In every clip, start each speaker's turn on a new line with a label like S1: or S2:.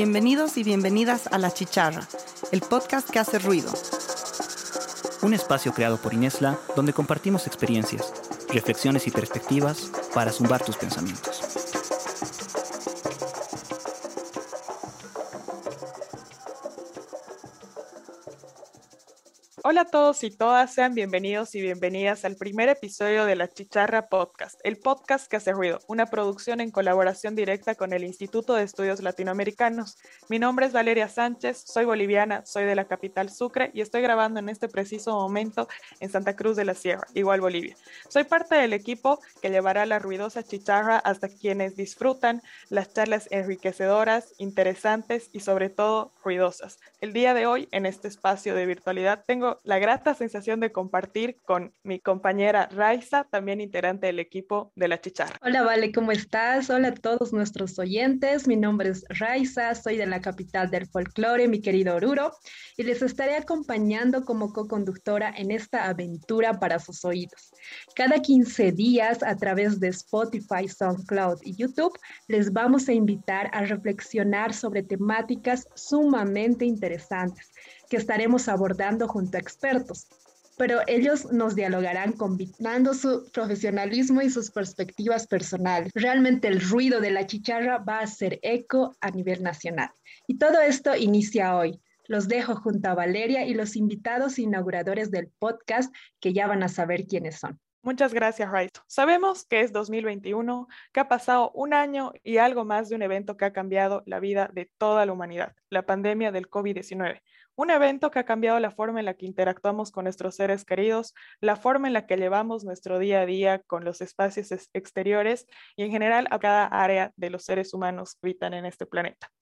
S1: Bienvenidos y bienvenidas a La Chicharra, el podcast que hace ruido.
S2: Un espacio creado por Inesla donde compartimos experiencias, reflexiones y perspectivas para zumbar tus pensamientos.
S3: Hola a todos y todas, sean bienvenidos y bienvenidas al primer episodio de La Chicharra Podcast, el podcast que hace ruido, una producción en colaboración directa con el Instituto de Estudios Latinoamericanos. Mi nombre es Valeria Sánchez, soy boliviana, soy de la capital Sucre y estoy grabando en este preciso momento en Santa Cruz de la Sierra, igual Bolivia. Soy parte del equipo que llevará la ruidosa chicharra hasta quienes disfrutan las charlas enriquecedoras, interesantes y sobre todo ruidosas. El día de hoy, en este espacio de virtualidad, tengo la grata sensación de compartir con mi compañera Raiza, también integrante del equipo de La Chicharra.
S4: Hola, Vale, ¿cómo estás? Hola a todos nuestros oyentes. Mi nombre es Raiza, soy de la capital del folclore, mi querido Oruro, y les estaré acompañando como co-conductora en esta aventura para sus oídos. Cada 15 días, a través de Spotify, SoundCloud y YouTube, les vamos a invitar a reflexionar sobre temáticas sumamente interesantes que estaremos abordando junto a expertos, pero ellos nos dialogarán combinando su profesionalismo y sus perspectivas personales. Realmente el ruido de la chicharra va a ser eco a nivel nacional. Y todo esto inicia hoy. Los dejo junto a Valeria y los invitados inauguradores del podcast que ya van a saber quiénes son.
S3: Muchas gracias, Raito. Sabemos que es 2021, que ha pasado un año y algo más de un evento que ha cambiado la vida de toda la humanidad, la pandemia del COVID-19. Un evento que ha cambiado la forma en la que interactuamos con nuestros seres queridos, la forma en la que llevamos nuestro día a día con los espacios exteriores y en general a cada área de los seres humanos que habitan en este planeta.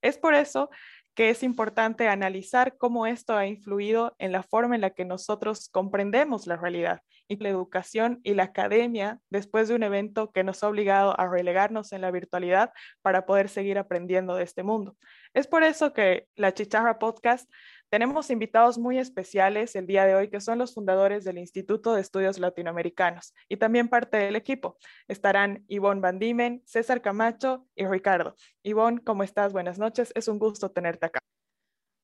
S3: Es por eso que es importante analizar cómo esto ha influido en la forma en la que nosotros comprendemos la realidad y la educación y la academia después de un evento que nos ha obligado a relegarnos en la virtualidad para poder seguir aprendiendo de este mundo. Es por eso que la Chicharra Podcast tenemos invitados muy especiales el día de hoy que son los fundadores del Instituto de Estudios Latinoamericanos y también parte del equipo. Estarán Ivonne Van Diemen, César Camacho y Ricardo. Ivonne, ¿cómo estás? Buenas noches. Es un gusto tenerte acá.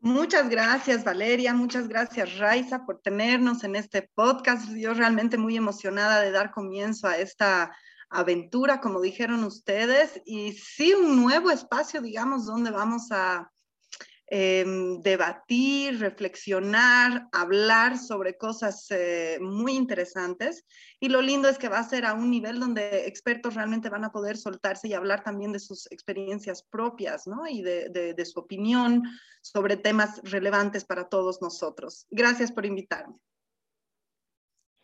S5: Muchas gracias, Valeria. Muchas gracias, Raiza, por tenernos en este podcast. Yo realmente muy emocionada de dar comienzo a esta aventura, como dijeron ustedes, y sí un nuevo espacio, digamos, donde vamos a em, debatir, reflexionar, hablar sobre cosas eh, muy interesantes. Y lo lindo es que va a ser a un nivel donde expertos realmente van a poder soltarse y hablar también de sus experiencias propias, ¿no? Y de, de su opinión sobre temas relevantes para todos nosotros. Gracias por invitarme.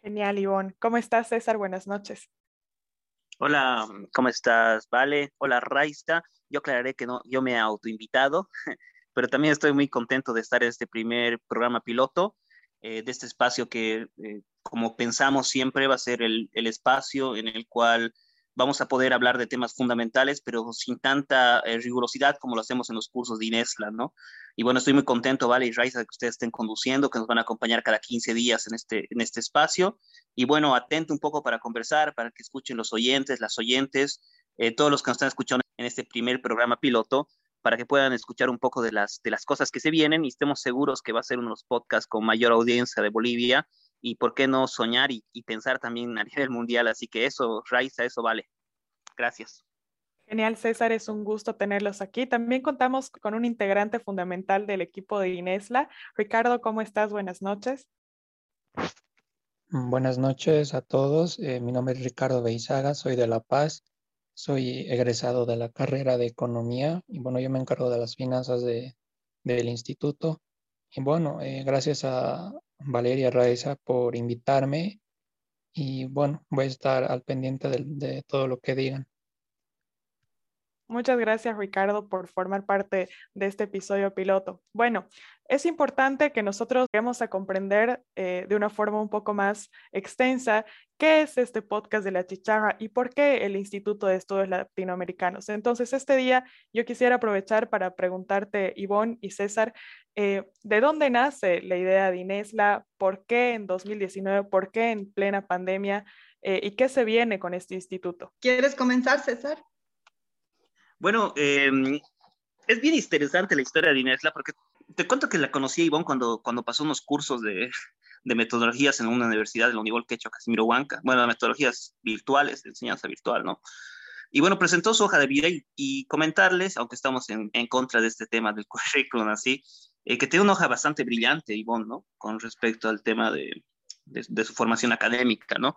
S3: Genial, Ivonne. ¿Cómo estás, César? Buenas noches.
S6: Hola, ¿cómo estás? Vale. Hola, Raiza. Yo aclararé que no, yo me he autoinvitado, pero también estoy muy contento de estar en este primer programa piloto, eh, de este espacio que, eh, como pensamos siempre, va a ser el, el espacio en el cual vamos a poder hablar de temas fundamentales, pero sin tanta eh, rigurosidad como lo hacemos en los cursos de Inesla, ¿no? Y bueno, estoy muy contento, Vale y Raiza, que ustedes estén conduciendo, que nos van a acompañar cada 15 días en este, en este espacio. Y bueno, atento un poco para conversar, para que escuchen los oyentes, las oyentes, eh, todos los que nos están escuchando en este primer programa piloto, para que puedan escuchar un poco de las, de las cosas que se vienen y estemos seguros que va a ser uno de los podcasts con mayor audiencia de Bolivia y por qué no soñar y, y, pensar también a nivel mundial. Así que eso, Raiza, eso vale. Gracias.
S3: Genial, César, es un gusto tenerlos aquí. También contamos con un integrante fundamental del equipo de Inesla. Ricardo, ¿cómo estás? Buenas noches.
S7: Buenas noches a todos. Eh, mi nombre es Ricardo Beizaga, soy de La Paz. Soy egresado de la carrera de Economía y bueno, yo me encargo de las finanzas de, del instituto. Y bueno, eh, gracias a Valeria Raiza por invitarme y bueno, voy a estar al pendiente de todo lo que digan.
S3: Muchas gracias, Ricardo, por formar parte de este episodio piloto. Bueno, es importante que nosotros lleguemos a comprender eh, de una forma un poco más extensa qué es este podcast de la chicharra y por qué el Instituto de Estudios Latinoamericanos. Entonces, este día yo quisiera aprovechar para preguntarte, Ivonne y César, eh, ¿de dónde nace la idea de Inesla? ¿Por qué en 2019? ¿Por qué en plena pandemia? Eh, ¿Y qué se viene con este instituto?
S5: ¿Quieres comenzar, César?
S6: Bueno, em, es bien interesante la historia de Inesla, porque te cuento que la conocí a Ivonne cuando, cuando pasó unos cursos de, de metodologías en una universidad de la Universidad Quechua Casimiro Huanca, bueno, metodologías virtuales, de enseñanza virtual, ¿no? Y bueno, presentó su hoja de vida y, comentarles, aunque estamos en, en, contra de este tema del currículum así, eh, que tiene una hoja bastante brillante, Ivonne, ¿no? Con respecto al tema de, de, su formación académica, ¿no?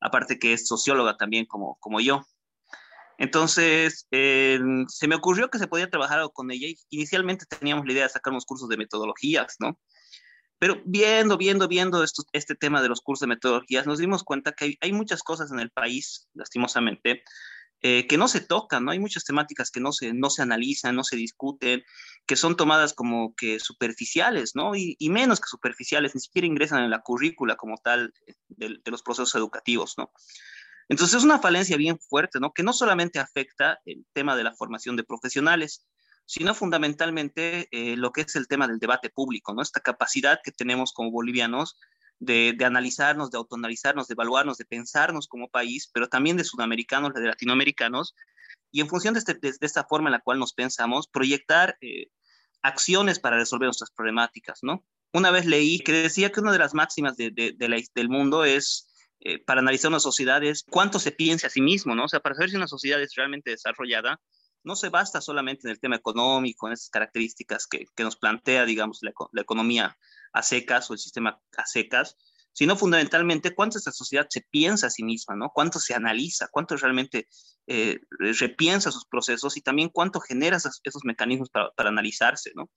S6: Aparte que es socióloga también como, como yo. Entonces, eh, se me ocurrió que se podía trabajar con ella. Inicialmente teníamos la idea de sacar unos cursos de metodologías, ¿no? Pero viendo, viendo, viendo esto, este tema de los cursos de metodologías, nos dimos cuenta que hay, hay muchas cosas en el país, lastimosamente, eh, que no se tocan, ¿no? Hay muchas temáticas que no se, no se analizan, no se discuten, que son tomadas como que superficiales, ¿no? Y, y menos que superficiales, ni siquiera ingresan en la currícula como tal de, de, los procesos educativos, ¿no? Entonces es una falencia bien fuerte, ¿no? Que no solamente afecta el tema de la formación de profesionales, sino fundamentalmente eh, lo que es el tema del debate público, ¿no? Esta capacidad que tenemos como bolivianos de, de, analizarnos, de autoanalizarnos, de evaluarnos, de pensarnos como país, pero también de sudamericanos, de latinoamericanos, y en función de, este, de, de esta forma en la cual nos pensamos, proyectar eh, acciones para resolver nuestras problemáticas, ¿no? Una vez leí que decía que una de las máximas del mundo es, eh, para analizar una sociedad, es cuánto se piensa a sí mismo, ¿no? O sea, para saber si una sociedad es realmente desarrollada, no se basta solamente en el tema económico, en esas características que, que nos plantea, digamos, la, la economía a secas o el sistema a secas, sino fundamentalmente cuánto esta sociedad se piensa a sí misma, ¿no? Cuánto se analiza, cuánto realmente eh, repiensa sus procesos y también cuánto genera esos, mecanismos para, para, analizarse, ¿no?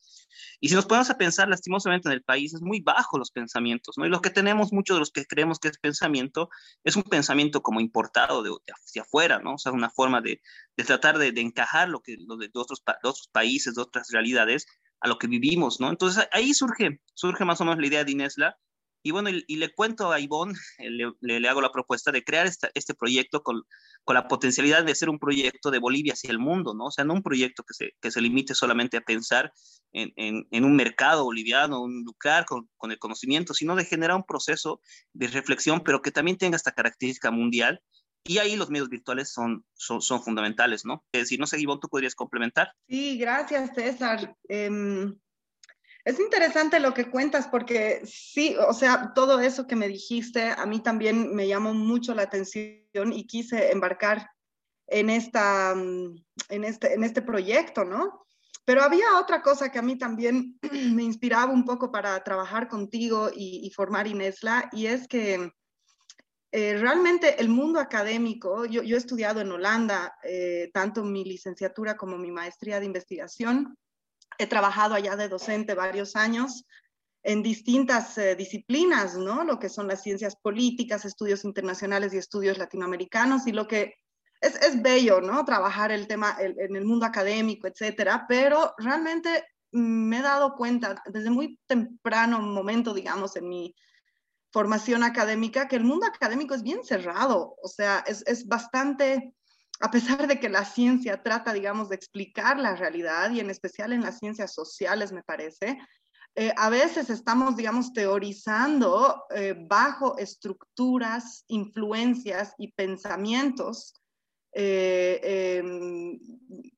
S6: Y si nos ponemos a pensar, lastimosamente en el país es muy bajo los pensamientos, ¿no? Y lo que tenemos, muchos de los que creemos que es pensamiento, es un pensamiento como importado de, de hacia afuera, ¿no? O sea, una forma de, de tratar de, de, encajar lo que lo de, otros, otros países, de otras realidades, a lo que vivimos, ¿no? Entonces ahí surge, surge más o menos la idea de Inesla. Y bueno, y, y le cuento a Ivonne, le, le, le, hago la propuesta de crear esta, este proyecto con, con, la potencialidad de ser un proyecto de Bolivia hacia el mundo, ¿no? O sea, no un proyecto que se, que se limite solamente a pensar en, en, en un mercado boliviano, un lucrar con, con, el conocimiento, sino de generar un proceso de reflexión, pero que también tenga esta característica mundial y ahí los medios virtuales son, son, son fundamentales, ¿no? Es decir, no sé, Ivonne, ¿tú podrías complementar?
S5: Sí, gracias, César. Eh, es interesante lo que cuentas porque sí, o sea, todo eso que me dijiste a mí también me llamó mucho la atención y quise embarcar en, esta, en, este, en este proyecto, ¿no? Pero había otra cosa que a mí también me inspiraba un poco para trabajar contigo y, y formar Inesla, y es que eh, realmente el mundo académico, yo, yo he estudiado en Holanda, eh, tanto mi licenciatura como mi maestría de investigación, he trabajado allá de docente varios años en distintas eh, disciplinas, ¿no? Lo que son las ciencias políticas, estudios internacionales y estudios latinoamericanos, y lo que es, es bello, ¿no? Trabajar el tema en el mundo académico, etcétera, pero realmente me he dado cuenta desde muy temprano momento, digamos, en mi formación académica, que el mundo académico es bien cerrado, o sea, es, es, bastante, a pesar de que la ciencia trata, digamos, de explicar la realidad, y en especial en las ciencias sociales, me parece, eh, a veces estamos, digamos, teorizando eh, bajo estructuras, influencias y pensamientos, eh, eh,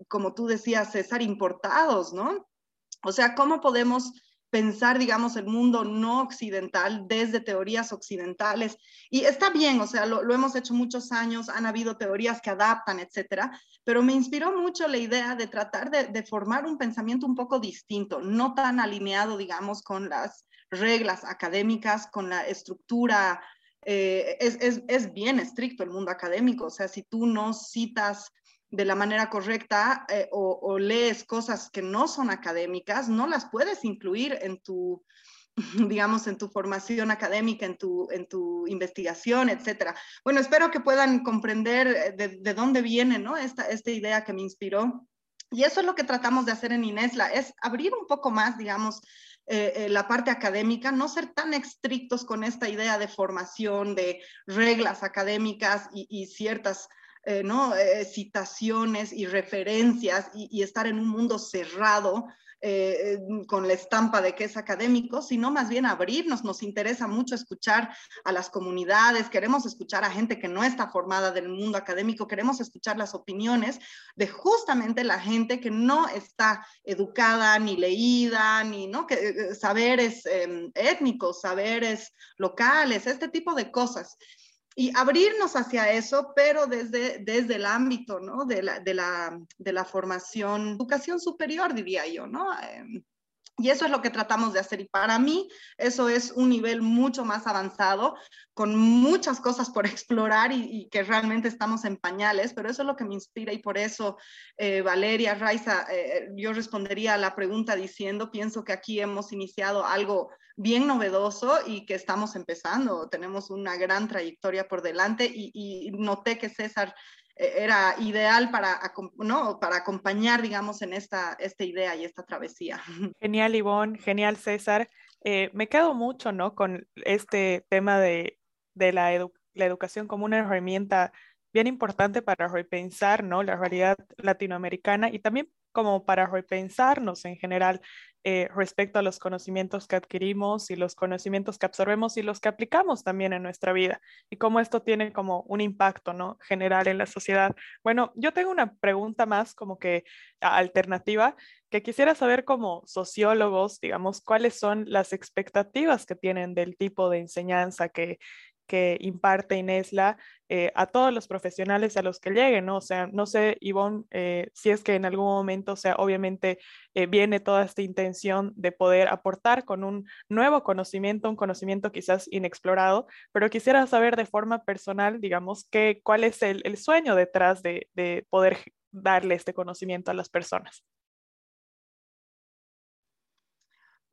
S5: como tú decías, César, importados, ¿no? O sea, ¿cómo podemos pensar, digamos, el mundo no occidental desde teorías occidentales. Y está bien, o sea, lo, hemos hecho muchos años, han habido teorías que adaptan, etcétera, pero me inspiró mucho la idea de tratar de, de formar un pensamiento un poco distinto, no tan alineado, digamos, con las reglas académicas, con la estructura. Eh, es, es, es bien estricto el mundo académico, o sea, si tú no citas de la manera correcta eh, o, o, lees cosas que no son académicas, no las puedes incluir en tu, digamos, en tu formación académica, en tu, en tu investigación, etcétera. Bueno, espero que puedan comprender eh, de, de dónde viene ¿no? esta, esta idea que me inspiró. Y eso es lo que tratamos de hacer en Inesla, es abrir un poco más, digamos, eh, la parte académica, no ser tan estrictos con esta idea de formación, de reglas académicas y ciertas eh, ¿no? Eh, citaciones y referencias y, estar en un mundo cerrado eh, con la estampa de que es académico, sino más bien abrirnos. Nos interesa mucho escuchar a las comunidades, queremos escuchar a gente que no está formada del mundo académico, queremos escuchar las opiniones de justamente la gente que no está educada ni leída, ni ¿no? que, saberes em, étnicos, saberes locales, este tipo de cosas y abrirnos hacia eso, pero desde, desde el ámbito ¿no? de, la, de, la, de la formación, educación superior, diría yo, ¿no? Em, y eso es lo que tratamos de hacer. Y para mí eso es un nivel mucho más avanzado, con muchas cosas por explorar y, que realmente estamos en pañales, pero eso es lo que me inspira y por eso, eh, Valeria, Raiza, eh, yo respondería a la pregunta diciendo, pienso que aquí hemos iniciado algo bien novedoso y que estamos empezando. Tenemos una gran trayectoria por delante y, noté que César era ideal para, ¿no? para acompañar, digamos, en esta, esta idea y esta travesía.
S3: Genial, Ivonne, genial, César. Eh, me quedo mucho, ¿no? Con este tema de, de la, la educación como una herramienta bien importante para repensar, ¿no? La realidad latinoamericana y también como para repensarnos en general eh, respecto a los conocimientos que adquirimos y los conocimientos que absorbemos y los que aplicamos también en nuestra vida y cómo esto tiene como un impacto ¿no? general en la sociedad. Bueno, yo tengo una pregunta más como que alternativa que quisiera saber como sociólogos, digamos, cuáles son las expectativas que tienen del tipo de enseñanza que, que imparte Inesla eh, a todos los profesionales a los que lleguen, ¿no? O sea, no sé, Ivonne, eh, si es que en algún momento, o sea, obviamente eh, viene toda esta intención de poder aportar con un nuevo conocimiento, un conocimiento quizás inexplorado, pero quisiera saber de forma personal, digamos, que, cuál es el, sueño detrás de, de poder darle este conocimiento a las personas.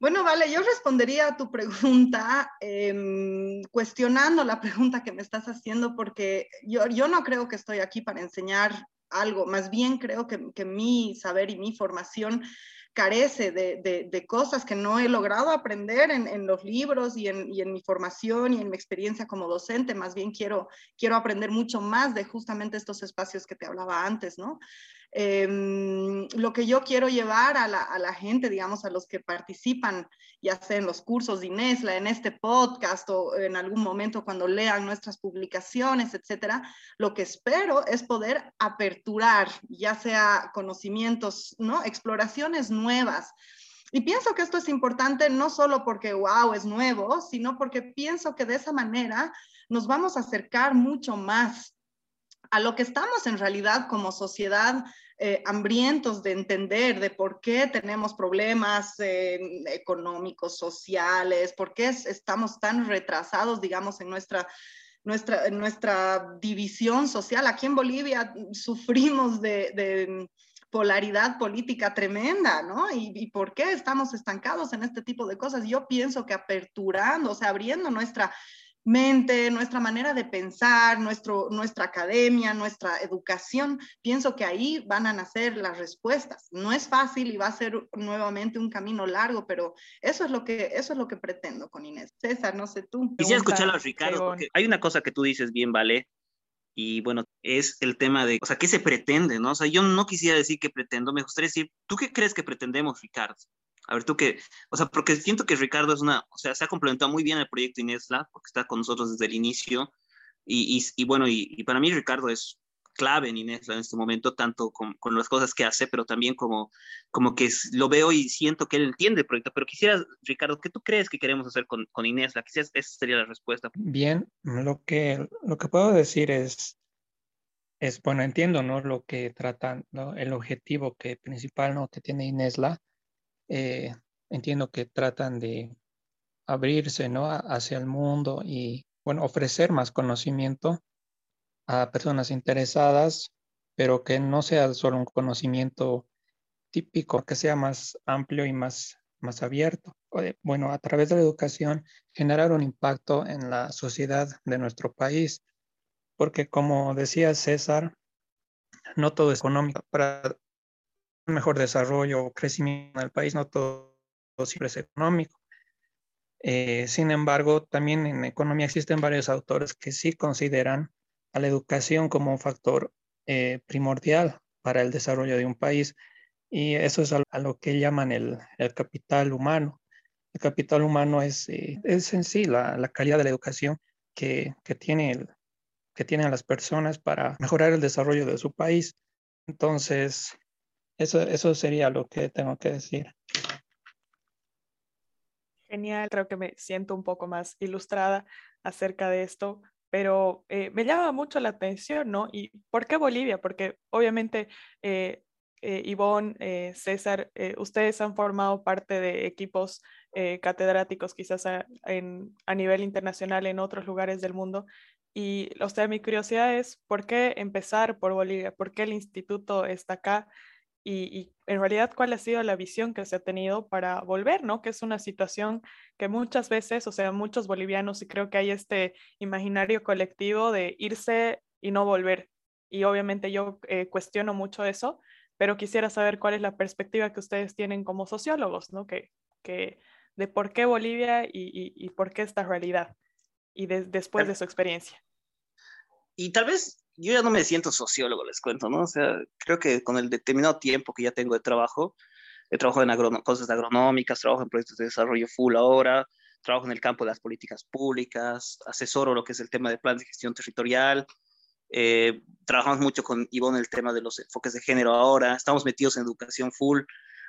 S5: Bueno, vale, yo respondería a tu pregunta em, cuestionando la pregunta que me estás haciendo porque yo, no creo que estoy aquí para enseñar algo, más bien creo que, mi saber y mi formación carece de, cosas que no he logrado aprender en, los libros y en, mi formación y en mi experiencia como docente. Más bien quiero aprender mucho más de justamente estos espacios que te hablaba antes, ¿no? Em, lo que yo quiero llevar a la, gente, digamos, a los que participan, ya sea en los cursos de Inesla, en este podcast o en algún momento cuando lean nuestras publicaciones, etcétera, lo que espero es poder aperturar, ya sea conocimientos, ¿no? Exploraciones nuevas. Y pienso que esto es importante no solo porque, wow, es nuevo, sino porque pienso que de esa manera nos vamos a acercar mucho más a lo que estamos en realidad como sociedad eh, hambrientos de entender de por qué tenemos problemas eh, económicos, sociales, por qué estamos tan retrasados, digamos, en nuestra, nuestra, nuestra división social. Aquí en Bolivia sufrimos de, polaridad política tremenda, ¿no? ¿Y, ¿Y, por qué estamos estancados en este tipo de cosas? Yo pienso que aperturando, o sea, abriendo nuestra mente, nuestra manera de pensar, nuestro, nuestra academia, nuestra educación, pienso que ahí van a nacer las respuestas. No es fácil y va a ser nuevamente un camino largo, pero eso es lo que, eso es lo que pretendo con Inés. César, no sé tú.
S6: Quisiera escucharlo a Ricardo, porque hay una cosa que tú dices bien, ¿vale? Y bueno, es el tema de, o sea, ¿qué se pretende, no? O sea, yo no quisiera decir que pretendo, me gustaría decir, ¿tú qué crees que pretendemos, Ricardo? A ver, tú qué, o sea, porque siento que Ricardo es una, o sea, se ha complementado muy bien el proyecto Inesla, porque está con nosotros desde el inicio. Y, y, y bueno, y, y, para mí Ricardo es clave en Inesla en este momento, tanto con, con, las cosas que hace, pero también como, como que lo veo y siento que él entiende el proyecto. Pero quisiera, Ricardo, ¿qué tú crees que queremos hacer con, con Inesla? Quizás esa sería la respuesta.
S7: Bien, lo que, lo que puedo decir es, es, bueno, entiendo, ¿no? Lo que tratan, ¿no? el objetivo que principal, ¿no? Que tiene Inesla eh, entiendo que tratan de abrirse ¿no? hacia el mundo y bueno, ofrecer más conocimiento a personas interesadas, pero que no sea solo un conocimiento típico, que sea más amplio y más, más abierto. Bueno, a través de la educación, generar un impacto en la sociedad de nuestro país, porque como decía César, no todo es económico. Para mejor desarrollo o crecimiento en el país, no todo, siempre es económico. Eh, sin embargo, también en economía existen varios autores que sí consideran a la educación como un factor eh, primordial para el desarrollo de un país. Y eso es a, lo que llaman el, el, capital humano. El capital humano es, eh, es en sí la, calidad de la educación que, que, tiene que tienen las personas para mejorar el desarrollo de su país. Entonces, eso, eso sería lo que tengo que decir.
S3: Genial, creo que me siento un poco más ilustrada acerca de esto, pero eh, me llama mucho la atención, ¿no? ¿Y por qué Bolivia? Porque obviamente eh, eh, eh, César, eh, ustedes han formado parte de equipos catedráticos quizás a, a, nivel internacional en otros lugares del mundo. Y o sea, mi curiosidad es, ¿por qué empezar por Bolivia? ¿Por qué el instituto está acá? Y, en realidad cuál ha sido la visión que se ha tenido para volver, ¿no? Que es una situación que muchas veces, o sea, muchos bolivianos, y creo que hay este imaginario colectivo de irse y no volver. Y obviamente yo eh, cuestiono mucho eso, pero quisiera saber cuál es la perspectiva que ustedes tienen como sociólogos, ¿no? Que, que de por qué Bolivia y, y, y por qué esta realidad y de, después de su experiencia.
S6: Y tal vez yo ya no me siento sociólogo, les cuento, ¿no? O sea, creo que con el determinado tiempo que ya tengo de trabajo, he trabajado en cosas agronómicas, trabajo en proyectos de desarrollo full ahora, trabajo en el campo de las políticas públicas, asesoro lo que es el tema de plan de gestión territorial, eh, trabajamos mucho con Ivonne el tema de los enfoques de género ahora, estamos metidos en educación full,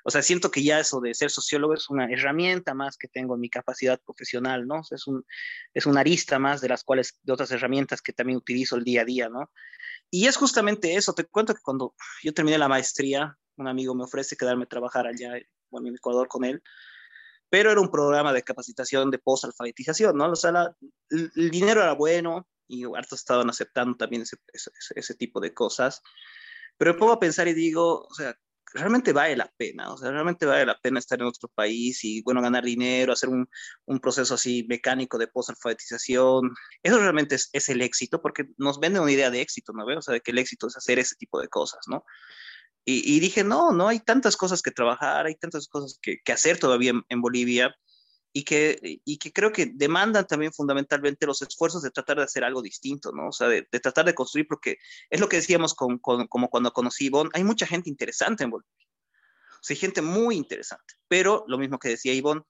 S6: o sea, siento que ya eso de ser sociólogo es una herramienta más que tengo en mi capacidad profesional, ¿no? es, un, es una arista más de las cuales, de otras herramientas que también utilizo el día a día, ¿no? Y es justamente eso, te cuento que cuando yo terminé la maestría, un amigo me ofrece quedarme a trabajar allá, bueno, en Ecuador con él, pero era un programa de capacitación de post-alfabetización, ¿no? O sea, el, dinero era bueno y hartos estaban aceptando también ese, ese, ese, tipo de cosas, pero me pongo a pensar y digo, o sea, realmente vale la pena, o sea, realmente vale la pena estar en otro país y, bueno, ganar dinero, hacer un, un proceso así mecánico de post-alfabetización. Eso realmente es, es, el éxito, porque nos venden una idea de éxito, ¿no? O sea, de que el éxito es hacer ese tipo de cosas, ¿no? Y, y dije, no, no, hay tantas cosas que trabajar, hay tantas cosas que, que hacer todavía en, en Bolivia y que, y que creo que demandan también fundamentalmente los esfuerzos de tratar de hacer algo distinto, ¿no? O sea, de, de tratar de construir, porque es lo que decíamos con, con, como cuando conocí Ivonne, hay mucha gente interesante en Bolivia. O sea, hay gente muy interesante, pero lo mismo que decía Ivonne,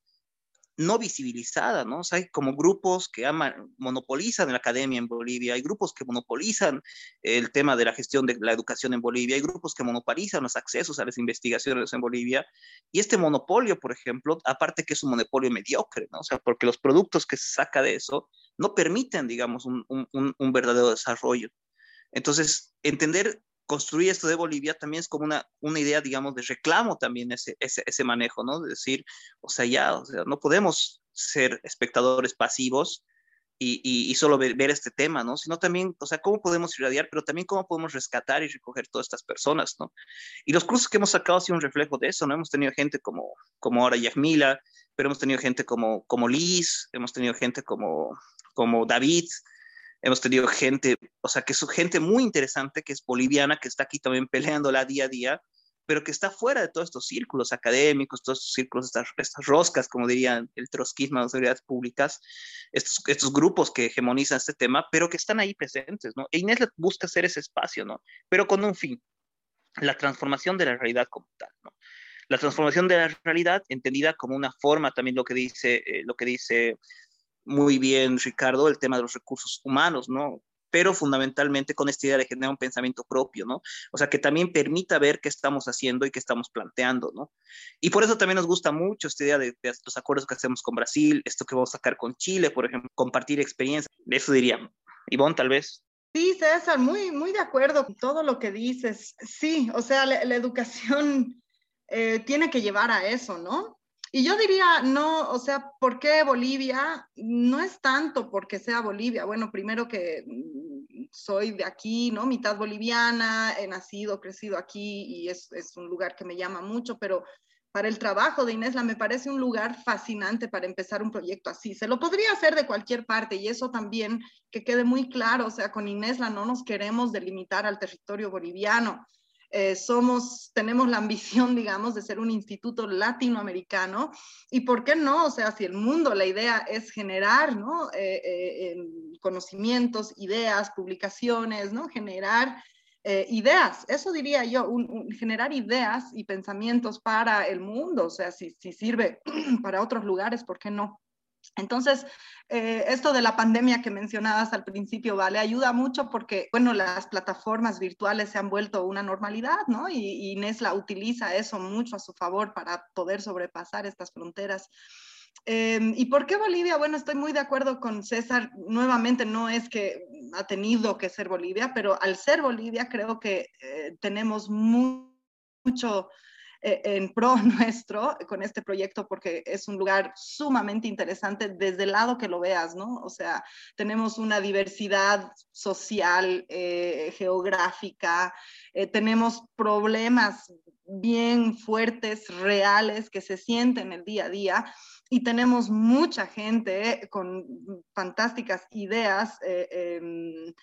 S6: no visibilizada, ¿no? O sea, hay como grupos que aman, monopolizan la academia en Bolivia, hay grupos que monopolizan el tema de la gestión de la educación en Bolivia, hay grupos que monopolizan los accesos a las investigaciones en Bolivia, y este monopolio, por ejemplo, aparte que es un monopolio mediocre, ¿no? O sea, porque los productos que se saca de eso no permiten, digamos, un, verdadero desarrollo. Entonces, entender construir esto de Bolivia también es como una, una idea, digamos, de reclamo también ese, ese, ese manejo, ¿no? De decir, o sea, ya, o sea, no podemos ser espectadores pasivos y, y, y solo ver, ver, este tema, ¿no? Sino también, o sea, cómo podemos irradiar, pero también cómo podemos rescatar y recoger todas estas personas, ¿no? Y los cursos que hemos sacado han sido un reflejo de eso, ¿no? Hemos tenido gente como, como ahora Yasmila, pero hemos tenido gente como, como Liz, hemos tenido gente como, como David, hemos tenido gente, o sea, que es gente muy interesante, que es boliviana, que está aquí también peleándola día a día, pero que está fuera de todos estos círculos académicos, todos estos círculos, estas, estas roscas, como dirían el trotskismo las autoridades públicas, estos, estos grupos que hegemonizan este tema, pero que están ahí presentes, ¿no? E Inés busca hacer ese espacio, ¿no? Pero con un fin, la transformación de la realidad como tal, ¿no? La transformación de la realidad entendida como una forma, también lo que dice, eh, lo que dice muy bien, Ricardo, el tema de los recursos humanos, ¿no? Pero fundamentalmente con esta idea de generar un pensamiento propio, ¿no? O sea, que también permita ver qué estamos haciendo y qué estamos planteando, ¿no? Y por eso también nos gusta mucho esta idea de, de los acuerdos que hacemos con Brasil, esto que vamos a sacar con Chile, por ejemplo, compartir experiencias, eso diría. Ivonne, tal vez.
S5: Sí, César, muy, muy de acuerdo con todo lo que dices. Sí, o sea, la, educación eh, tiene que llevar a eso, ¿no? Y yo diría, no, o sea, ¿por qué Bolivia? No es tanto porque sea Bolivia. Bueno, primero que mm, soy de aquí, ¿no? Mitad boliviana, he nacido, crecido aquí y es, es un lugar que me llama mucho, pero para el trabajo de Inésla me parece un lugar fascinante para empezar un proyecto así. Se lo podría hacer de cualquier parte y eso también que quede muy claro, o sea, con Inésla no nos queremos delimitar al territorio boliviano eh, somos, tenemos la ambición, digamos, de ser un instituto latinoamericano. ¿Y por qué no? O sea, si el mundo, la idea es generar, ¿no? Eh, eh, conocimientos, ideas, publicaciones, ¿no? Generar ideas, eso diría yo, generar ideas y pensamientos para el mundo, o sea, si, si sirve para otros lugares, ¿por qué no? Entonces, eh, esto de la pandemia que mencionabas al principio, ¿vale? Ayuda mucho porque, bueno, las plataformas virtuales se han vuelto una normalidad, ¿no? Y, y Nesla utiliza eso mucho a su favor para poder sobrepasar estas fronteras. Em, ¿Y por qué Bolivia? Bueno, estoy muy de acuerdo con César. Nuevamente, no es que ha tenido que ser Bolivia, pero al ser Bolivia creo que eh, tenemos mucho eh, en pro nuestro con este proyecto porque es un lugar sumamente interesante desde el lado que lo veas, ¿no? O sea, tenemos una diversidad social, eh, geográfica, eh, tenemos problemas bien fuertes, reales, que se sienten el día a día y tenemos mucha gente con fantásticas ideas. Em,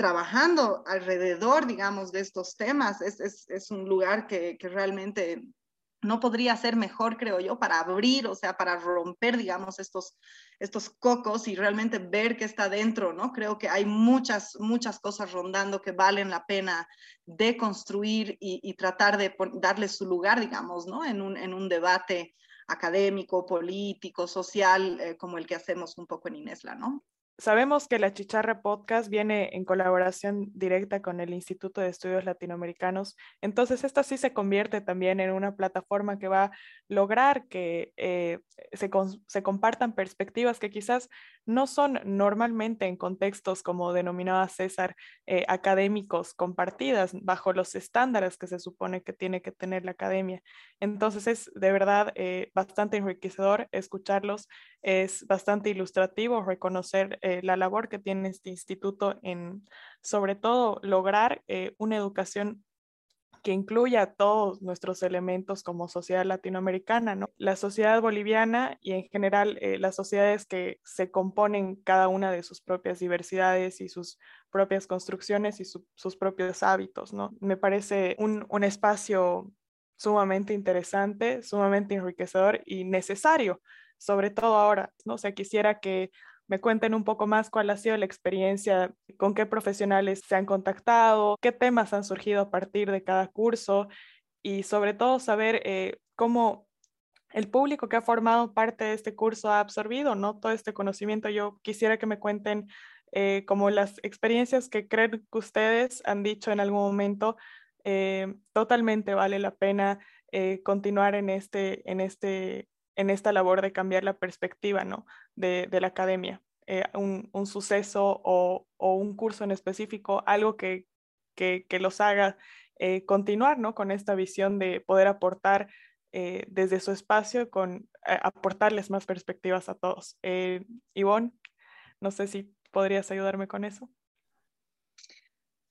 S5: trabajando alrededor, digamos, de estos temas. Es, es, un lugar que, que, realmente no podría ser mejor, creo yo, para abrir, o sea, para romper, digamos, estos, estos cocos y realmente ver qué está dentro, ¿no? Creo que hay muchas, muchas cosas rondando que valen la pena de construir y, y tratar de darle su lugar, digamos, ¿no? En un, en un debate académico, político, social, eh, como el que hacemos un poco en Inesla, ¿no?
S3: Sabemos que la Chicharra Podcast viene en colaboración directa con el Instituto de Estudios Latinoamericanos, entonces esta sí se convierte también en una plataforma que va a lograr que eh, se, compartan perspectivas que quizás no son normalmente en contextos como denominaba César eh, académicos compartidas bajo los estándares que se supone que tiene que tener la academia. Entonces es de verdad eh, bastante enriquecedor escucharlos, es bastante ilustrativo reconocer eh, la labor que tiene este instituto en, sobre todo, lograr eh, una educación que incluya todos nuestros elementos como sociedad latinoamericana, ¿no? La sociedad boliviana y en general eh, las sociedades que se componen cada una de sus propias diversidades y sus propias construcciones y su, sus propios hábitos, ¿no? Me parece un, un espacio sumamente interesante, sumamente enriquecedor y necesario, sobre todo ahora, ¿no? O quisiera que me cuenten un poco más cuál ha sido la experiencia, con qué profesionales se han contactado, qué temas han surgido a partir de cada curso y sobre todo saber eh, cómo el público que ha formado parte de este curso ha absorbido ¿no? todo este conocimiento. Yo quisiera que me cuenten eh, como las experiencias que creen que ustedes han dicho en algún momento, eh, totalmente vale la pena continuar en, este, en, este, en esta labor de cambiar la perspectiva ¿no? de, la academia. Eh, un, suceso o, un curso en específico, algo que, que, que los haga eh, continuar ¿no? con esta visión de poder aportar eh, desde su espacio, con aportarles más perspectivas a todos. Ivonne, no sé si podrías ayudarme con eso.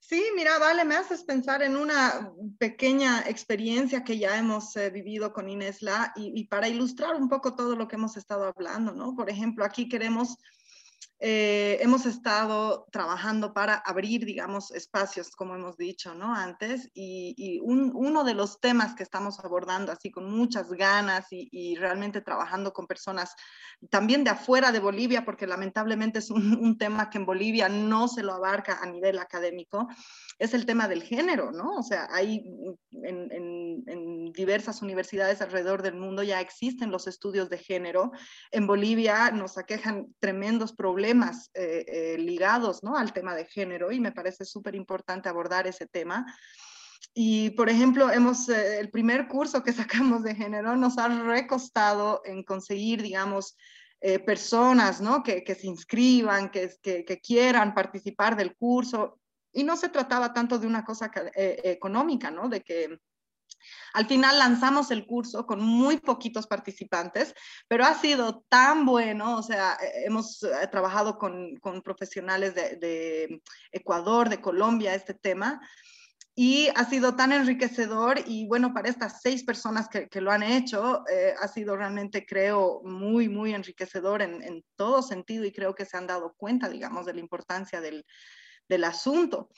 S5: Sí, mira, vale, me haces pensar en una pequeña experiencia que ya hemos eh, vivido con Inesla y, y, para ilustrar un poco todo lo que hemos estado hablando, ¿no? Por ejemplo, aquí queremos eh, hemos estado trabajando para abrir, digamos, espacios, como hemos dicho, ¿no? Antes, y, y un, uno de los temas que estamos abordando así con muchas ganas y, y, realmente trabajando con personas también de afuera de Bolivia, porque lamentablemente es un, un, tema que en Bolivia no se lo abarca a nivel académico, es el tema del género, ¿no? O sea, hay en, en, en diversas universidades alrededor del mundo ya existen los estudios de género. En Bolivia nos aquejan tremendos problemas temas eh, eh, ligados ¿no? al tema de género y me parece súper importante abordar ese tema. Y, por ejemplo, hemos, eh, el primer curso que sacamos de género nos ha recostado en conseguir, digamos, personas ¿no? que, se inscriban, que, quieran participar del curso. Y no se trataba tanto de una cosa económica, ¿no? De que al final lanzamos el curso con muy poquitos participantes, pero ha sido tan bueno, o sea, eh, hemos eh, trabajado con, con profesionales de, Ecuador, de Colombia, este tema, y ha sido tan enriquecedor y bueno, para estas seis personas que, que lo han hecho, eh, ha sido realmente, creo, muy, muy enriquecedor en, en, todo sentido y creo que se han dado cuenta, digamos, de la importancia del, del asunto.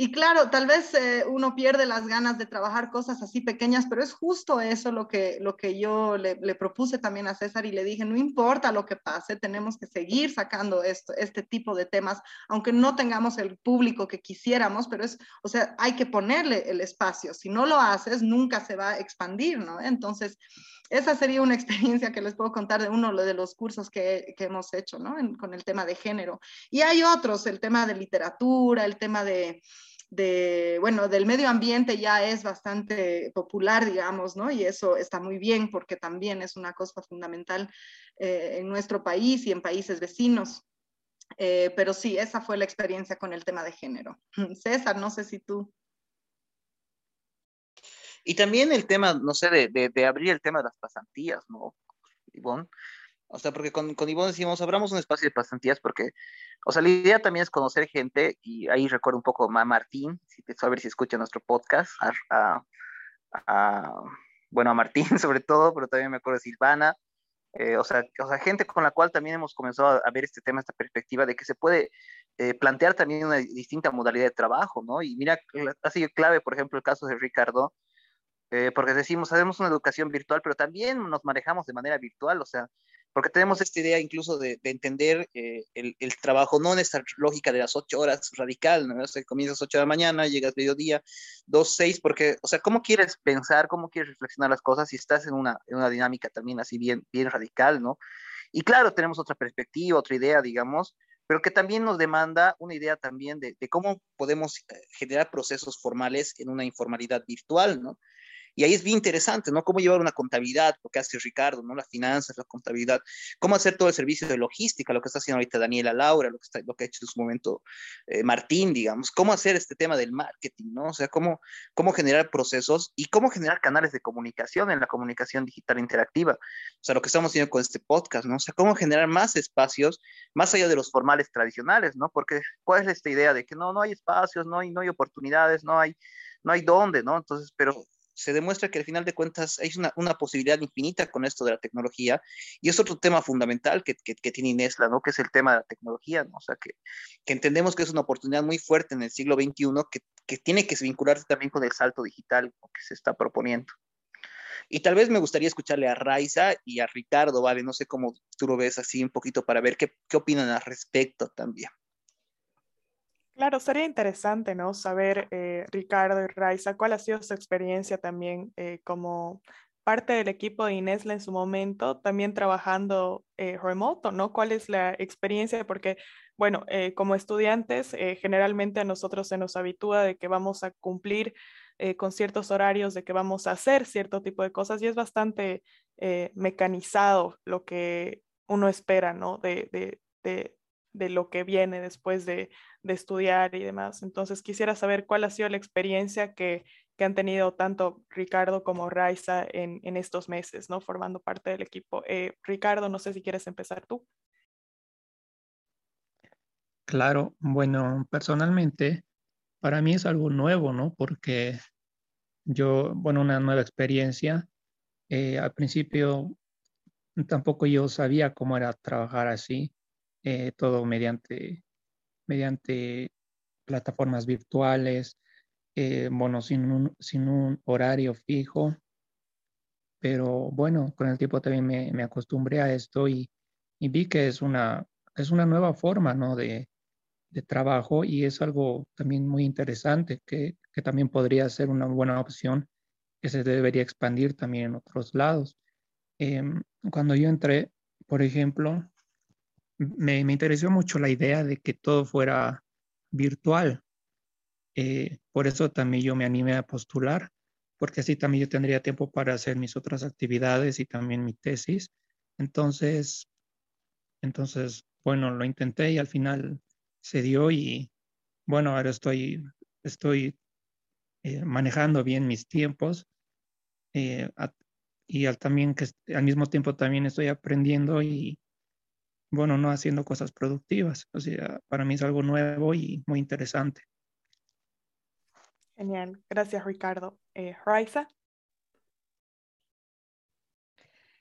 S5: Y claro, tal vez eh, uno pierde las ganas de trabajar cosas así pequeñas, pero es justo eso lo que, lo que yo le, propuse también a César y le dije, no importa lo que pase, tenemos que seguir sacando esto, este tipo de temas, aunque no tengamos el público que quisiéramos, pero es, o sea, hay que ponerle el espacio. Si no lo haces, nunca se va a expandir, ¿no? Entonces, esa sería una experiencia que les puedo contar de uno de los cursos que, que hemos hecho, ¿no? con el tema de género. Y hay otros, el tema de literatura, el tema de de, bueno, del medio ambiente ya es bastante popular, digamos, ¿no? Y eso está muy bien porque también es una cosa fundamental eh, en nuestro país y en países vecinos. Eh, pero sí, esa fue la experiencia con el tema de género. César, no sé si tú.
S6: Y también el tema, no sé, de, de, abrir el tema de las pasantías, ¿no, Ivonne? O sea, porque con, con Ivonne decimos, abramos un espacio de pasantías porque, o sea, la idea también es conocer gente y ahí recuerdo un poco a Martín, si, a ver si escucha nuestro podcast, a, bueno, a Martín sobre todo, pero también me acuerdo de Silvana, eh, o, sea, o sea, gente con la cual también hemos comenzado a, ver este tema, esta perspectiva de que se puede eh, plantear también una distinta modalidad de trabajo, ¿no? Y mira, ha sido clave, por ejemplo, el caso de Ricardo, eh, porque decimos, hacemos una educación virtual, pero también nos manejamos de manera virtual, o sea, porque tenemos esta idea incluso de, entender eh, el, trabajo, no en esta lógica de las ocho horas radical, ¿no? O sea, comienzas ocho de la mañana, llegas mediodía, dos, seis, porque, o sea, ¿cómo quieres pensar, cómo quieres reflexionar las cosas si estás en una, dinámica también así bien, bien radical, ¿no? Y claro, tenemos otra perspectiva, otra idea, digamos, pero que también nos demanda una idea también de, de cómo podemos eh, generar procesos formales en una informalidad virtual, ¿no? Y ahí es bien interesante, ¿no? Cómo llevar una contabilidad, lo que hace Ricardo, ¿no? Las finanzas, la contabilidad, cómo hacer todo el servicio de logística, lo que está haciendo ahorita Daniela Laura, lo que, está, lo que ha hecho en su momento eh, Martín, digamos, cómo hacer este tema del marketing, ¿no? O sea, cómo, cómo generar procesos y cómo generar canales de comunicación en la comunicación digital interactiva. O sea, lo que estamos haciendo con este podcast, ¿no? O sea, cómo generar más espacios más allá de los formales tradicionales, ¿no? Porque ¿cuál es esta idea de que no, no hay espacios, no hay, no hay oportunidades, no hay, no hay dónde, ¿no? Entonces, pero se demuestra que al final de cuentas hay una, una, posibilidad infinita con esto de la tecnología y es otro tema fundamental que, que, tiene Inesla, ¿no? Que es el tema de la tecnología, ¿no? O sea, que, que entendemos que es una oportunidad muy fuerte en el siglo XXI que, que tiene que vincularse también con el salto digital que se está proponiendo. Y tal vez me gustaría escucharle a Raiza y a Ricardo, ¿vale? No sé cómo tú lo ves así un poquito para ver qué, qué opinan al respecto también.
S3: Claro, sería interesante, ¿no? Saber, eh, Ricardo y Raiza, cuál ha sido su experiencia también eh, como parte del equipo de Inesla en su momento, también trabajando eh, remoto, ¿no? ¿Cuál es la experiencia? Porque, bueno, como estudiantes, generalmente a nosotros se nos habitúa de que vamos a cumplir con ciertos horarios, de que vamos a hacer cierto tipo de cosas y es bastante mecanizado lo que uno espera, ¿no? De, de, de, de lo que viene después de, de, estudiar y demás. Entonces quisiera saber cuál ha sido la experiencia que, que han tenido tanto Ricardo como Raiza en, en, estos meses, ¿no? Formando parte del equipo. Eh, Ricardo, no sé si quieres empezar tú.
S7: Claro, bueno, personalmente para mí es algo nuevo, ¿no? Porque yo, bueno, una nueva experiencia. Eh, al principio tampoco yo sabía cómo era trabajar así. Eh, todo mediante, mediante plataformas virtuales, eh, bueno, sin un, sin un horario fijo. Pero bueno, con el tiempo también me, me acostumbré a esto y, y, vi que es una, es una nueva forma ¿no? de, de trabajo y es algo también muy interesante que, que, también podría ser una buena opción que se debería expandir también en otros lados. Em, cuando yo entré, por ejemplo, me, interesó mucho la idea de que todo fuera virtual. Eh, por eso también yo me animé a postular, porque así también yo tendría tiempo para hacer mis otras actividades y también mi tesis. Entonces, entonces, bueno, lo intenté y al final se dio y bueno, ahora estoy, estoy eh, manejando bien mis tiempos eh, y al, también que al mismo tiempo también estoy aprendiendo y, bueno, no haciendo cosas productivas. O sea, para mí es algo nuevo y muy interesante.
S3: Genial, gracias Ricardo. Eh, Raiza.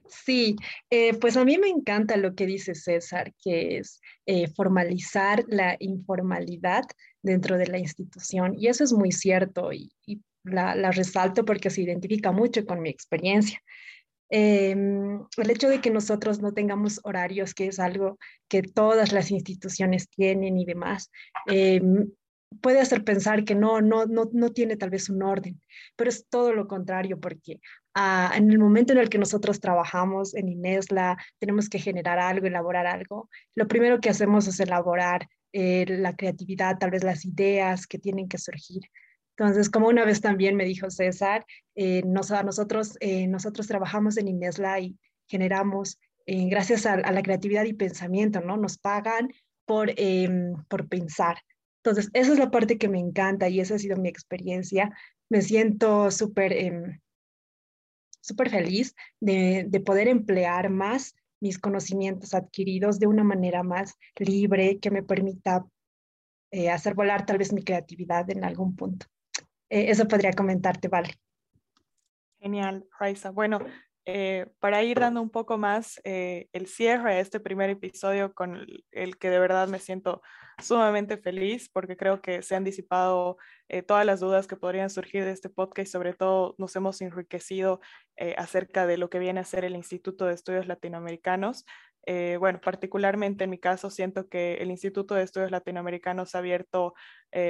S4: Sí, eh, pues a mí me encanta lo que dice César, que es eh, formalizar la informalidad dentro de la institución. Y eso es muy cierto y, la, resalto porque se identifica mucho con mi experiencia. Em, el hecho de que nosotros no tengamos horarios, que es algo que todas las instituciones tienen y demás, em, puede hacer pensar que no, no, no, no tiene tal vez un orden, pero es todo lo contrario porque ah, en el momento en el que nosotros trabajamos en INESLA, tenemos que generar algo, elaborar algo, lo primero que hacemos es elaborar eh, la creatividad, tal vez las ideas que tienen que surgir. Entonces, como una vez también me dijo César, eh, nosotros, eh, nosotros trabajamos en INESLA y generamos, gracias a, a, la creatividad y pensamiento, ¿no? Nos pagan por, em, por pensar. Entonces, esa es la parte que me encanta y esa ha sido mi experiencia. Me siento súper eh, súper feliz de, de, poder emplear más mis conocimientos adquiridos de una manera más libre que me permita eh, hacer volar tal vez mi creatividad en algún punto. Eh, eso podría comentarte, Vale.
S3: Genial, Raiza. Bueno, eh, para ir dando un poco más eh, el cierre a este primer episodio con el, que de verdad me siento sumamente feliz porque creo que se han disipado todas las dudas que podrían surgir de este podcast y sobre todo nos hemos enriquecido acerca de lo que viene a ser el Instituto de Estudios Latinoamericanos. Bueno, particularmente en mi caso siento que el Instituto de Estudios Latinoamericanos ha abierto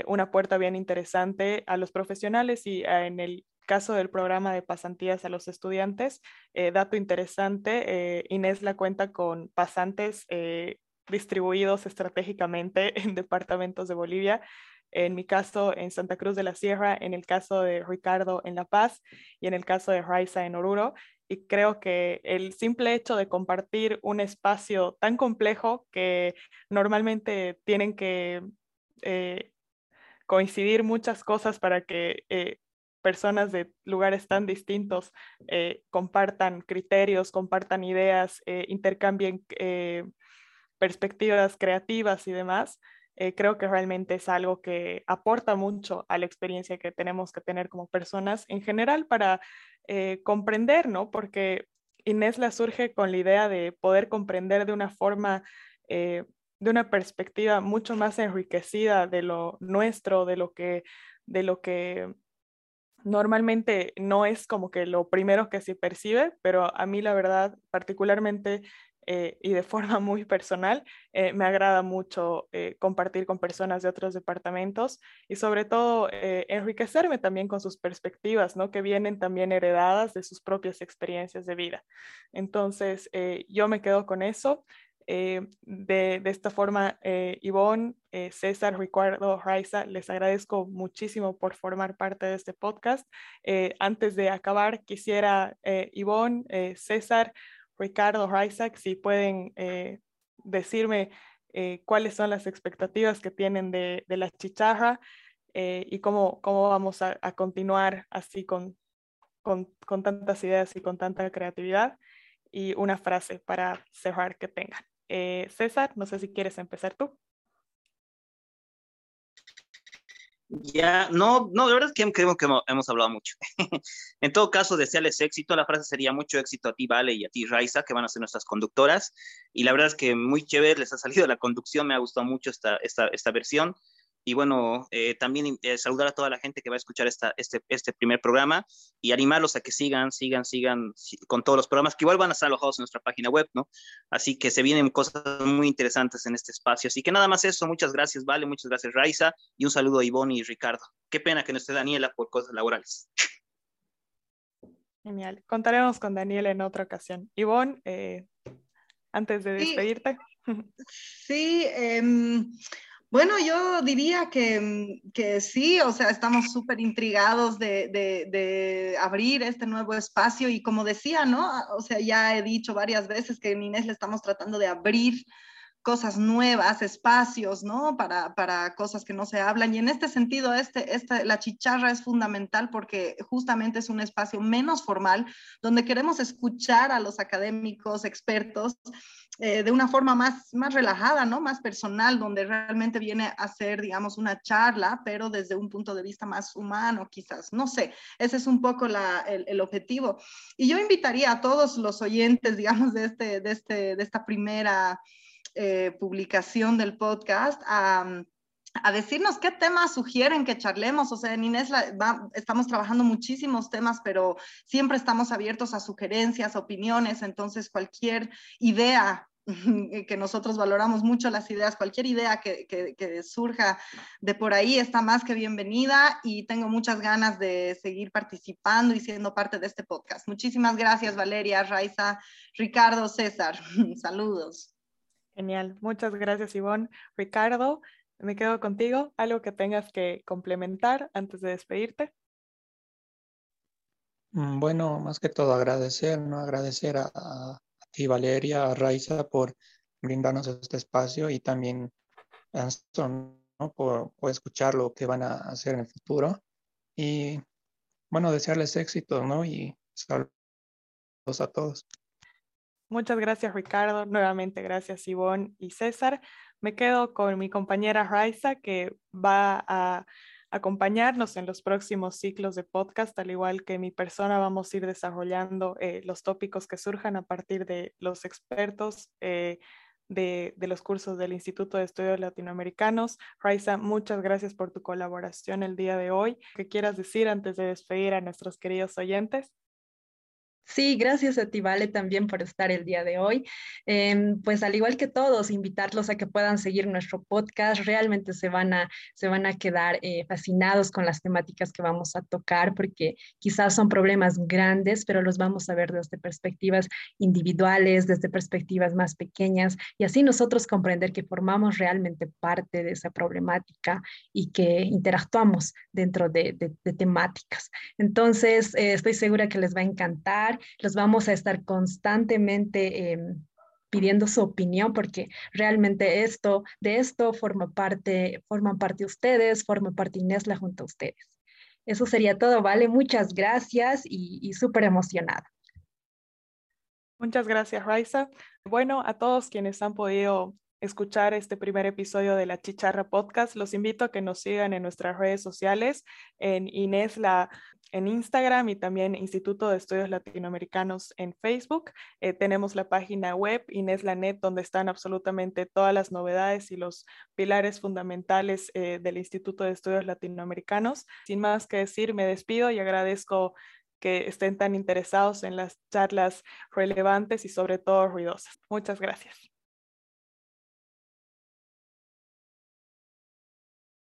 S3: una puerta bien interesante a los profesionales y en el caso del programa de pasantías a los estudiantes, eh, dato interesante, eh, Inés la cuenta con pasantes eh, distribuidos estratégicamente en departamentos de Bolivia. En mi caso, en Santa Cruz de la Sierra, en el caso de Ricardo en La Paz y en el caso de Raiza en Oruro. Y creo que el simple hecho de compartir un espacio tan complejo que normalmente tienen que coincidir muchas cosas para que personas de lugares tan distintos eh, compartan criterios, compartan ideas, eh, intercambien eh, perspectivas creativas y demás, creo que realmente es algo que aporta mucho a la experiencia que tenemos que tener como personas en general para comprender, ¿no? Porque Inés la surge con la idea de poder comprender de una forma de una perspectiva mucho más enriquecida de lo nuestro, de lo que, de lo que normalmente no es como que lo primero que se percibe, pero a mí la verdad, particularmente eh, y de forma muy personal, eh, me agrada mucho eh, compartir con personas de otros departamentos y sobre todo enriquecerme también con sus perspectivas, ¿no? Que vienen también heredadas de sus propias experiencias de vida. Entonces, yo me quedo con eso. Eh, de, esta forma, Ivonne, César, Ricardo, Raiza, les agradezco muchísimo por formar parte de este podcast. antes de acabar, quisiera, Ivonne, César, Ricardo, Raiza, si pueden decirme cuáles son las expectativas que tienen de, la chicharra y cómo, cómo vamos a, continuar así con, con, con tantas ideas y con tanta creatividad y una frase para cerrar que tengan. Eh, César, no sé si quieres empezar tú.
S6: Ya, no, no, de verdad es que creo que hemos, hablado mucho. en todo caso, desearles éxito. La frase sería mucho éxito a ti, Vale, y a ti, Raiza, que van a ser nuestras conductoras. Y la verdad es que muy chévere, les ha salido la conducción, me ha gustado mucho esta, esta, esta versión. Y bueno, eh, también eh, saludar a toda la gente que va a escuchar esta, este, este primer programa y animarlos a que sigan, sigan, sigan con todos los programas que igual van a estar alojados en nuestra página web, ¿no? Así que se vienen cosas muy interesantes en este espacio. Así que nada más eso, muchas gracias, Vale, muchas gracias, Raiza, y un saludo a Ivonne y Ricardo. Qué pena que no esté Daniela por cosas laborales.
S3: Genial. Contaremos con Daniela en otra ocasión. Ivonne, eh, antes de despedirte.
S5: Sí, eh, bueno, yo diría que, que sí, o sea, estamos súper intrigados de, de, abrir este nuevo espacio y como decía, ¿no? O sea, ya he dicho varias veces que en Inés le estamos tratando de abrir cosas nuevas, espacios, ¿no? Para, para, cosas que no se hablan. Y en este sentido, este, este, la chicharra es fundamental porque justamente es un espacio menos formal donde queremos escuchar a los académicos, expertos eh, de una forma más, más relajada, ¿no? Más personal, donde realmente viene a ser, digamos, una charla, pero desde un punto de vista más humano, quizás. No sé, ese es un poco la, el, objetivo. Y yo invitaría a todos los oyentes, digamos, de, este, de, este, de esta primera eh, publicación del podcast a a decirnos qué temas sugieren que charlemos. O sea, en Inés estamos trabajando muchísimos temas, pero siempre estamos abiertos a sugerencias, opiniones. Entonces, cualquier idea que nosotros valoramos mucho las ideas, cualquier idea que, que, surja de por ahí está más que bienvenida y tengo muchas ganas de seguir participando y siendo parte de este podcast. Muchísimas gracias, Valeria, Raiza, Ricardo, César. Saludos.
S3: Genial, muchas gracias, Ivonne. Ricardo, me quedo contigo. ¿Algo que tengas que complementar antes de despedirte?
S7: Mm, bueno, más que todo agradecer, ¿no? Agradecer a, a ti, Valeria, a Raiza, por brindarnos este espacio y también a Aston, ¿no? Por, por, escuchar lo que van a hacer en el futuro. Y bueno, desearles éxito, ¿no? Y saludos a todos.
S3: Muchas gracias, Ricardo. Nuevamente, gracias, Ivonne y César. Me quedo con mi compañera Raiza, que va a acompañarnos en los próximos ciclos de podcast, al igual que mi persona vamos a ir desarrollando eh, los tópicos que surjan a partir de los expertos eh, de, de, los cursos del Instituto de Estudios Latinoamericanos. Raiza, muchas gracias por tu colaboración el día de hoy. ¿Qué quieras decir antes de despedir a nuestros queridos oyentes?
S4: Sí, gracias a ti, Vale, también por estar el día de hoy. Eh, pues al igual que todos, invitarlos a que puedan seguir nuestro podcast. Realmente se van a, se van a quedar eh, fascinados con las temáticas que vamos a tocar, porque quizás son problemas grandes, pero los vamos a ver desde perspectivas individuales, desde perspectivas más pequeñas, y así nosotros comprender que formamos realmente parte de esa problemática y que interactuamos dentro de, de, de temáticas. Entonces, eh, estoy segura que les va a encantar los vamos a estar constantemente eh, pidiendo su opinión porque realmente esto, de esto forma parte, forman parte ustedes, forma parte Inesla junto a ustedes. Eso sería todo, ¿vale? Muchas gracias y, y súper emocionada.
S3: Muchas gracias, Raiza. Bueno, a todos quienes han podido escuchar este primer episodio de la Chicharra Podcast, los invito a que nos sigan en nuestras redes sociales, en Inés la en Instagram y también Instituto de Estudios Latinoamericanos en Facebook. Eh, tenemos la página web Ineslanet donde están absolutamente todas las novedades y los pilares fundamentales eh, del Instituto de Estudios Latinoamericanos. Sin más que decir, me despido y agradezco que estén tan interesados en las charlas relevantes y sobre todo ruidosas. Muchas gracias.